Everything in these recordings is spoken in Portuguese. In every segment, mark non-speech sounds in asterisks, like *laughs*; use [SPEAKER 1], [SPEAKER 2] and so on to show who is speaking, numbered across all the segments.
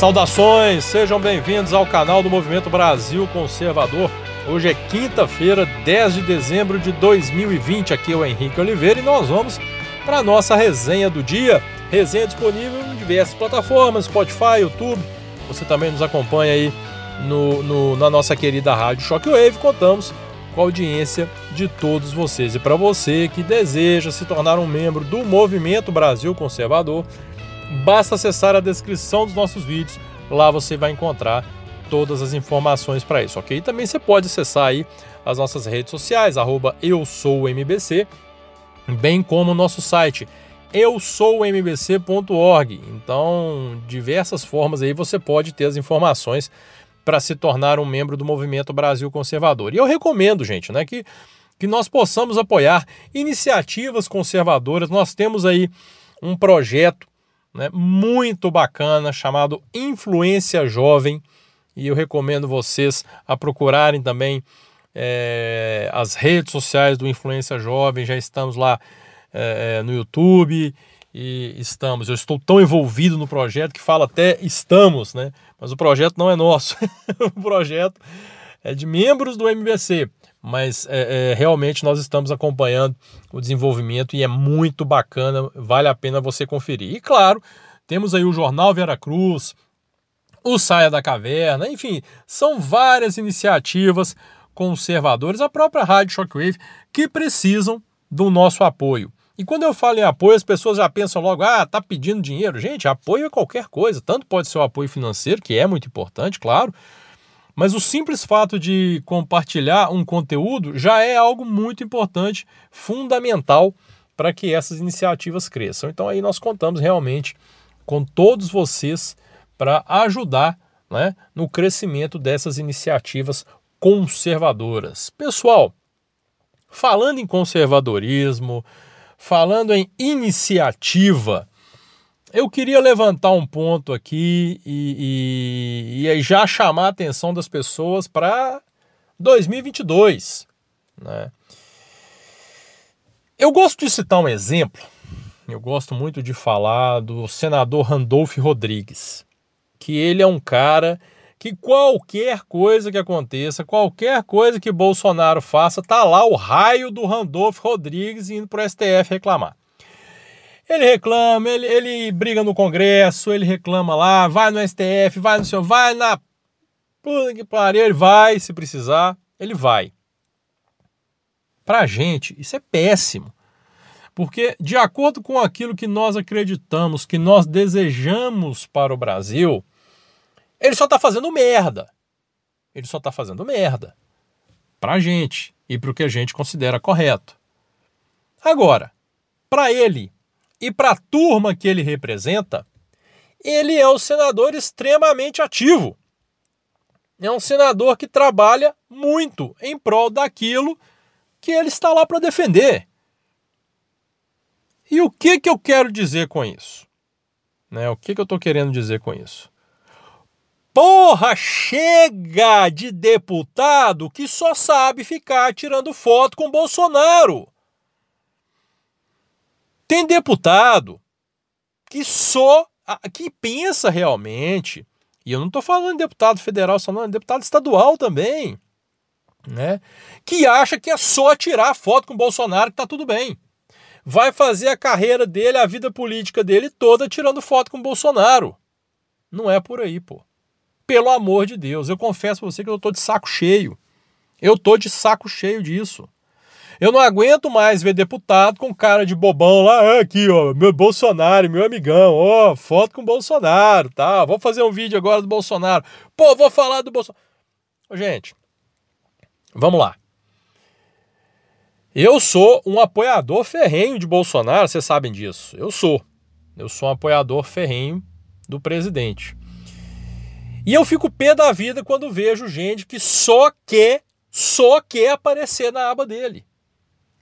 [SPEAKER 1] Saudações, sejam bem-vindos ao canal do Movimento Brasil Conservador. Hoje é quinta-feira, 10 de dezembro de 2020. Aqui é o Henrique Oliveira e nós vamos para a nossa resenha do dia. Resenha disponível em diversas plataformas, Spotify, YouTube. Você também nos acompanha aí no, no, na nossa querida rádio Shockwave. Contamos com a audiência de todos vocês. E para você que deseja se tornar um membro do Movimento Brasil Conservador, basta acessar a descrição dos nossos vídeos. Lá você vai encontrar todas as informações para isso, ok? Também você pode acessar aí as nossas redes sociais, arroba eu sou MBC, bem como o nosso site eu sou mbc.org. Então, diversas formas aí você pode ter as informações para se tornar um membro do Movimento Brasil Conservador. E eu recomendo, gente, né, que, que nós possamos apoiar iniciativas conservadoras. Nós temos aí um projeto né, muito bacana chamado Influência Jovem e eu recomendo vocês a procurarem também é, as redes sociais do Influência Jovem. Já estamos lá é, no YouTube e estamos. Eu estou tão envolvido no projeto que fala até estamos, né? Mas o projeto não é nosso. *laughs* o projeto é de membros do MBC. Mas é, é, realmente nós estamos acompanhando o desenvolvimento e é muito bacana, vale a pena você conferir. E claro, temos aí o Jornal Vera Cruz, o Saia da Caverna, enfim, são várias iniciativas conservadoras, a própria Rádio Shockwave, que precisam do nosso apoio. E quando eu falo em apoio, as pessoas já pensam logo, ah, tá pedindo dinheiro. Gente, apoio é qualquer coisa. Tanto pode ser o apoio financeiro, que é muito importante, claro. Mas o simples fato de compartilhar um conteúdo já é algo muito importante, fundamental para que essas iniciativas cresçam. Então aí nós contamos realmente com todos vocês para ajudar né, no crescimento dessas iniciativas conservadoras. Pessoal, falando em conservadorismo, Falando em iniciativa, eu queria levantar um ponto aqui e, e, e já chamar a atenção das pessoas para 2022. Né? Eu gosto de citar um exemplo, eu gosto muito de falar do senador Randolph Rodrigues, que ele é um cara que qualquer coisa que aconteça, qualquer coisa que Bolsonaro faça, tá lá o raio do Randolph Rodrigues indo para o STF reclamar. Ele reclama, ele, ele briga no Congresso, ele reclama lá, vai no STF, vai no seu, vai na puta que pariu, ele vai se precisar, ele vai. Pra gente, isso é péssimo. Porque, de acordo com aquilo que nós acreditamos, que nós desejamos para o Brasil, ele só está fazendo merda. Ele só está fazendo merda. Pra gente e pro que a gente considera correto. Agora, para ele e para a turma que ele representa, ele é um senador extremamente ativo. É um senador que trabalha muito em prol daquilo que ele está lá para defender. E o que, que eu quero dizer com isso? Né? O que, que eu estou querendo dizer com isso? Porra, chega de deputado que só sabe ficar tirando foto com Bolsonaro. Tem deputado que só que pensa realmente, e eu não estou falando de deputado federal só não, é deputado estadual também, né? Que acha que é só tirar foto com Bolsonaro que tá tudo bem. Vai fazer a carreira dele, a vida política dele toda tirando foto com Bolsonaro. Não é por aí, pô. Pelo amor de Deus, eu confesso pra você que eu tô de saco cheio. Eu tô de saco cheio disso. Eu não aguento mais ver deputado com cara de bobão lá, ah, aqui, ó, meu Bolsonaro, meu amigão, ó, foto com Bolsonaro, tá? Vou fazer um vídeo agora do Bolsonaro. Pô, vou falar do Bolsonaro. Gente, vamos lá. Eu sou um apoiador ferrenho de Bolsonaro, vocês sabem disso. Eu sou. Eu sou um apoiador ferrenho do presidente. E eu fico pé da vida quando vejo gente que só quer, só quer aparecer na aba dele.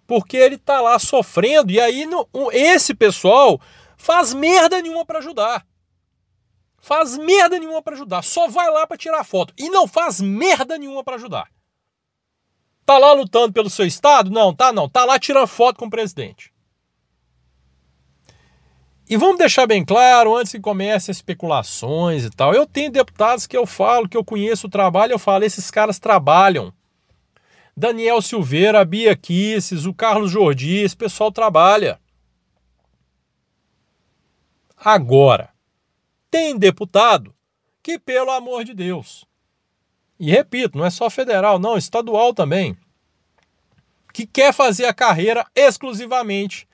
[SPEAKER 1] Porque ele tá lá sofrendo e aí no, esse pessoal faz merda nenhuma para ajudar. Faz merda nenhuma para ajudar, só vai lá para tirar foto e não faz merda nenhuma para ajudar. Tá lá lutando pelo seu estado? Não, tá não. Tá lá tirando foto com o presidente. E vamos deixar bem claro, antes que comece especulações e tal, eu tenho deputados que eu falo, que eu conheço o trabalho, eu falo, esses caras trabalham. Daniel Silveira, a Bia Kisses, o Carlos Jordi, esse pessoal trabalha. Agora, tem deputado que, pelo amor de Deus, e repito, não é só federal, não, estadual também, que quer fazer a carreira exclusivamente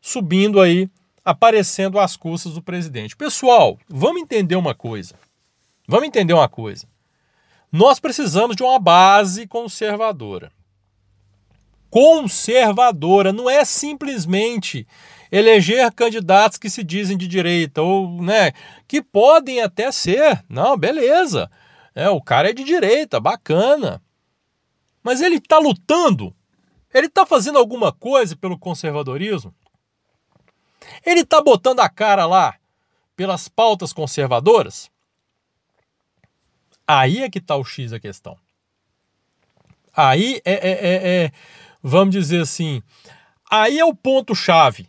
[SPEAKER 1] subindo aí aparecendo às custas do presidente. Pessoal, vamos entender uma coisa. Vamos entender uma coisa. Nós precisamos de uma base conservadora. Conservadora não é simplesmente eleger candidatos que se dizem de direita ou, né, que podem até ser. Não, beleza. É, o cara é de direita, bacana. Mas ele está lutando? Ele está fazendo alguma coisa pelo conservadorismo? Ele está botando a cara lá pelas pautas conservadoras? Aí é que está o X da questão. Aí é, é, é, é, vamos dizer assim, aí é o ponto-chave.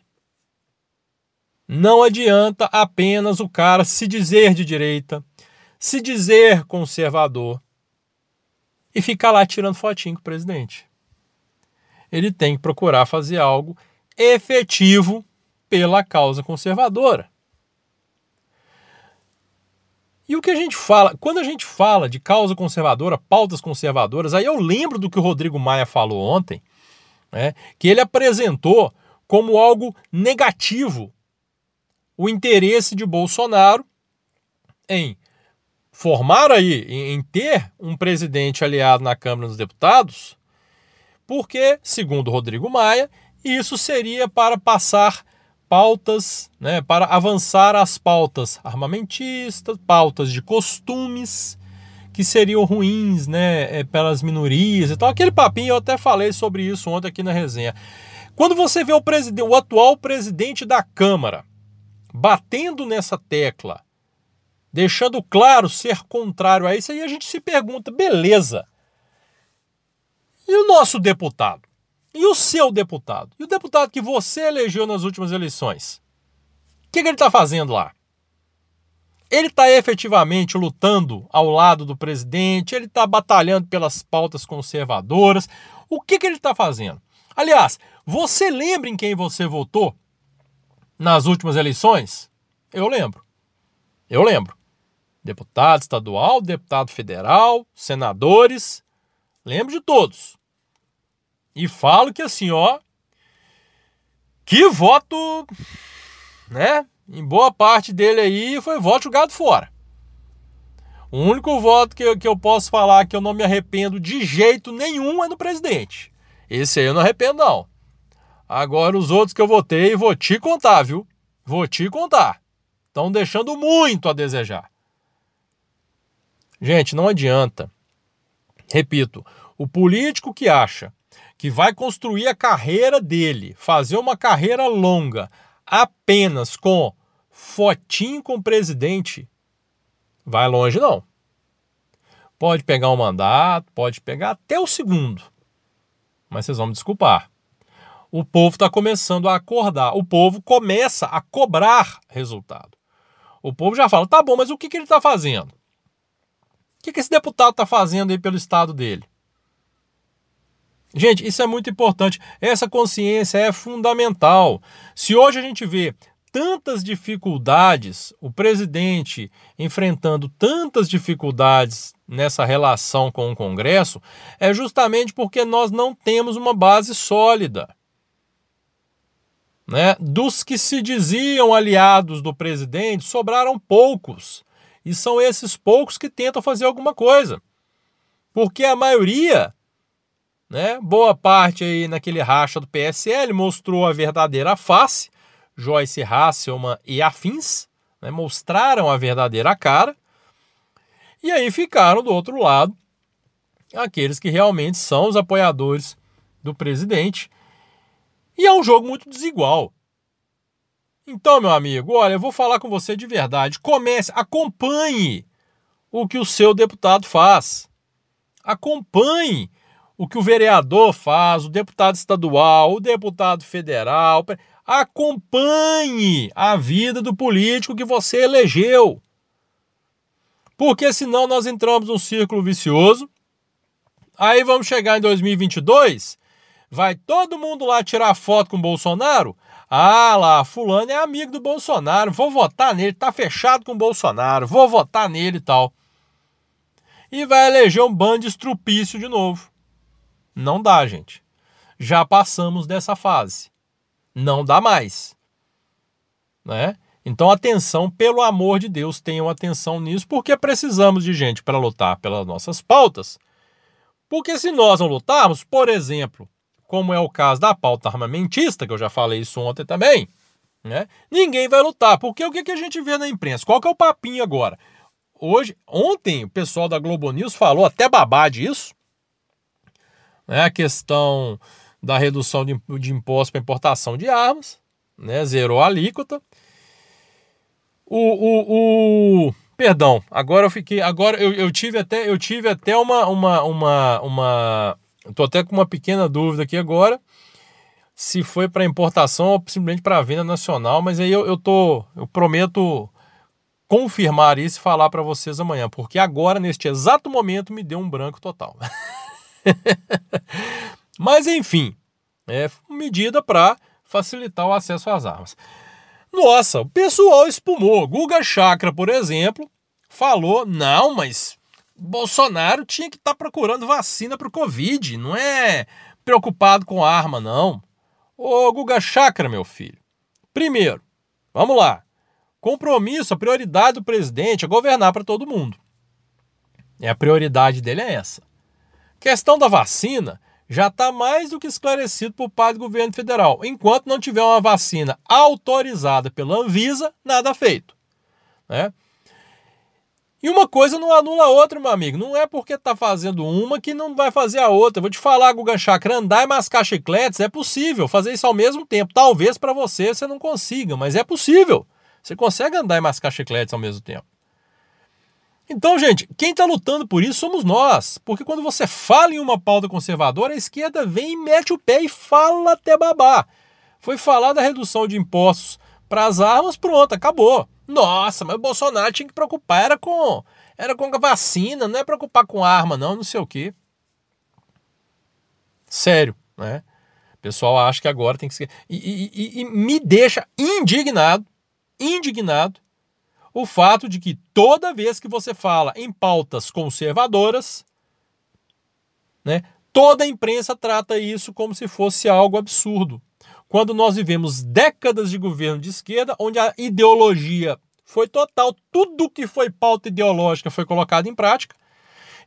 [SPEAKER 1] Não adianta apenas o cara se dizer de direita, se dizer conservador e ficar lá tirando fotinho com o presidente. Ele tem que procurar fazer algo efetivo pela causa conservadora. E o que a gente fala, quando a gente fala de causa conservadora, pautas conservadoras, aí eu lembro do que o Rodrigo Maia falou ontem, né, que ele apresentou como algo negativo o interesse de Bolsonaro em formar aí, em, ter um presidente aliado na Câmara dos Deputados, porque, segundo Rodrigo Maia, isso seria para passar pautas, né, para avançar as pautas armamentistas, pautas de costumes que seriam ruins, né, é, pelas minorias e tal. Aquele papinho eu até falei sobre isso ontem aqui na resenha. Quando você vê o, presidente, o atual presidente da Câmara batendo nessa tecla, deixando claro ser contrário a isso, aí a gente se pergunta, beleza. E o nosso deputado? E o seu deputado? E o deputado que você elegeu nas últimas eleições? O que, que ele está fazendo lá? Ele está efetivamente lutando ao lado do presidente, ele está batalhando pelas pautas conservadoras. O que, que ele está fazendo? Aliás, você lembra em quem você votou nas últimas eleições? Eu lembro. Eu lembro. Deputado estadual, deputado federal, senadores. Lembro de todos. E falo que assim, ó, que voto, né? Em boa parte dele aí foi voto jogado fora. O único voto que eu, que eu posso falar que eu não me arrependo de jeito nenhum é no presidente. Esse aí eu não arrependo, não. Agora, os outros que eu votei, vou te contar, viu? Vou te contar. Estão deixando muito a desejar. Gente, não adianta. Repito, o político que acha que vai construir a carreira dele, fazer uma carreira longa apenas com fotinho com o presidente, vai longe não. Pode pegar um mandato, pode pegar até o segundo. Mas vocês vão me desculpar. O povo está começando a acordar. O povo começa a cobrar resultado. O povo já fala: tá bom, mas o que, que ele está fazendo? O que, que esse deputado está fazendo aí pelo estado dele? Gente, isso é muito importante. Essa consciência é fundamental. Se hoje a gente vê tantas dificuldades, o presidente enfrentando tantas dificuldades nessa relação com o Congresso, é justamente porque nós não temos uma base sólida. Né? Dos que se diziam aliados do presidente, sobraram poucos. E são esses poucos que tentam fazer alguma coisa. Porque a maioria né? Boa parte aí naquele racha do PSL mostrou a verdadeira face, Joyce Hasselman e afins, né? mostraram a verdadeira cara, e aí ficaram do outro lado aqueles que realmente são os apoiadores do presidente. E é um jogo muito desigual. Então, meu amigo, olha, eu vou falar com você de verdade. Comece, acompanhe o que o seu deputado faz. Acompanhe o que o vereador faz, o deputado estadual, o deputado federal. Acompanhe a vida do político que você elegeu. Porque senão nós entramos num círculo vicioso. Aí vamos chegar em 2022, vai todo mundo lá tirar foto com o Bolsonaro. Ah lá, fulano é amigo do Bolsonaro, vou votar nele, tá fechado com o Bolsonaro, vou votar nele e tal. E vai eleger um bando de estrupício de novo. Não dá, gente. Já passamos dessa fase. Não dá mais. Né? Então, atenção, pelo amor de Deus, tenham atenção nisso, porque precisamos de gente para lutar pelas nossas pautas. Porque se nós não lutarmos, por exemplo, como é o caso da pauta armamentista, que eu já falei isso ontem também, né? ninguém vai lutar. Porque o que, que a gente vê na imprensa? Qual que é o papinho agora? Hoje, ontem, o pessoal da Globo News falou até babá disso. Né? A questão da redução de, de imposto para importação de armas, né? zerou a alíquota. O, o, o, perdão, agora eu fiquei, agora eu, eu tive até, eu tive até uma, uma, uma, uma, tô até com uma pequena dúvida aqui agora, se foi para importação ou simplesmente para venda nacional, mas aí eu, eu tô, eu prometo confirmar isso e falar para vocês amanhã, porque agora neste exato momento me deu um branco total. *laughs* *laughs* Mas enfim, é medida para facilitar o acesso às armas. Nossa, o pessoal espumou. Guga Chakra, por exemplo, falou: não, mas Bolsonaro tinha que estar tá procurando vacina para o Covid, não é preocupado com arma, não. Ô Guga Chakra, meu filho. Primeiro, vamos lá. Compromisso, a prioridade do presidente é governar para todo mundo. E a prioridade dele é essa. Questão da vacina, já está mais do que esclarecido por parte do governo federal. Enquanto não tiver uma vacina autorizada pela Anvisa, nada feito. Né? E uma coisa não anula a outra, meu amigo. Não é porque está fazendo uma que não vai fazer a outra. Vou te falar, Guga Chakra, andar e mascar chicletes é possível. Fazer isso ao mesmo tempo. Talvez para você você não consiga, mas é possível. Você consegue andar e mascar chicletes ao mesmo tempo. Então, gente, quem está lutando por isso somos nós. Porque quando você fala em uma pauta conservadora, a esquerda vem e mete o pé e fala até babar. Foi falar da redução de impostos para as armas, pronto, acabou. Nossa, mas o Bolsonaro tinha que preocupar, era com, era com a vacina, não é preocupar com arma, não, não sei o quê. Sério, né? O pessoal acha que agora tem que ser. E, e, e, e me deixa indignado, indignado, o fato de que toda vez que você fala em pautas conservadoras, né, toda a imprensa trata isso como se fosse algo absurdo. Quando nós vivemos décadas de governo de esquerda, onde a ideologia foi total, tudo que foi pauta ideológica foi colocado em prática,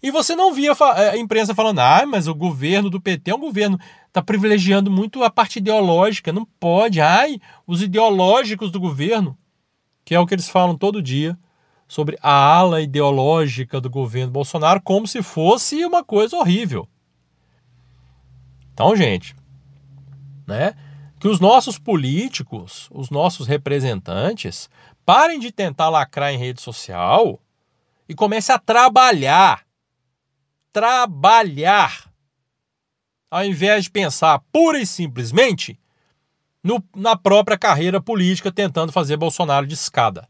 [SPEAKER 1] e você não via eh, a imprensa falando, ah, mas o governo do PT é um governo está privilegiando muito a parte ideológica, não pode, ai, os ideológicos do governo que é o que eles falam todo dia sobre a ala ideológica do governo Bolsonaro, como se fosse uma coisa horrível. Então, gente, né? Que os nossos políticos, os nossos representantes, parem de tentar lacrar em rede social e comecem a trabalhar. Trabalhar. Ao invés de pensar pura e simplesmente no, na própria carreira política tentando fazer Bolsonaro de escada.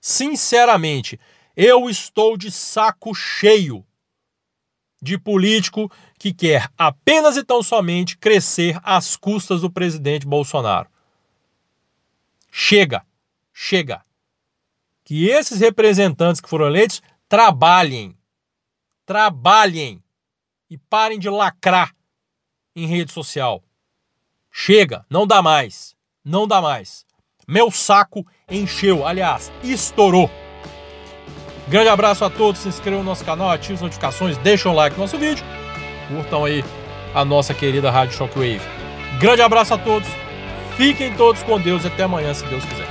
[SPEAKER 1] Sinceramente, eu estou de saco cheio de político que quer apenas e tão somente crescer às custas do presidente Bolsonaro. Chega, chega. Que esses representantes que foram eleitos trabalhem, trabalhem e parem de lacrar em rede social. Chega, não dá mais. Não dá mais. Meu saco encheu, aliás, estourou. Grande abraço a todos, se inscrevam no nosso canal, ativem as notificações, deixem um like no nosso vídeo. Curtam aí a nossa querida Rádio Shockwave. Grande abraço a todos, fiquem todos com Deus e até amanhã, se Deus quiser.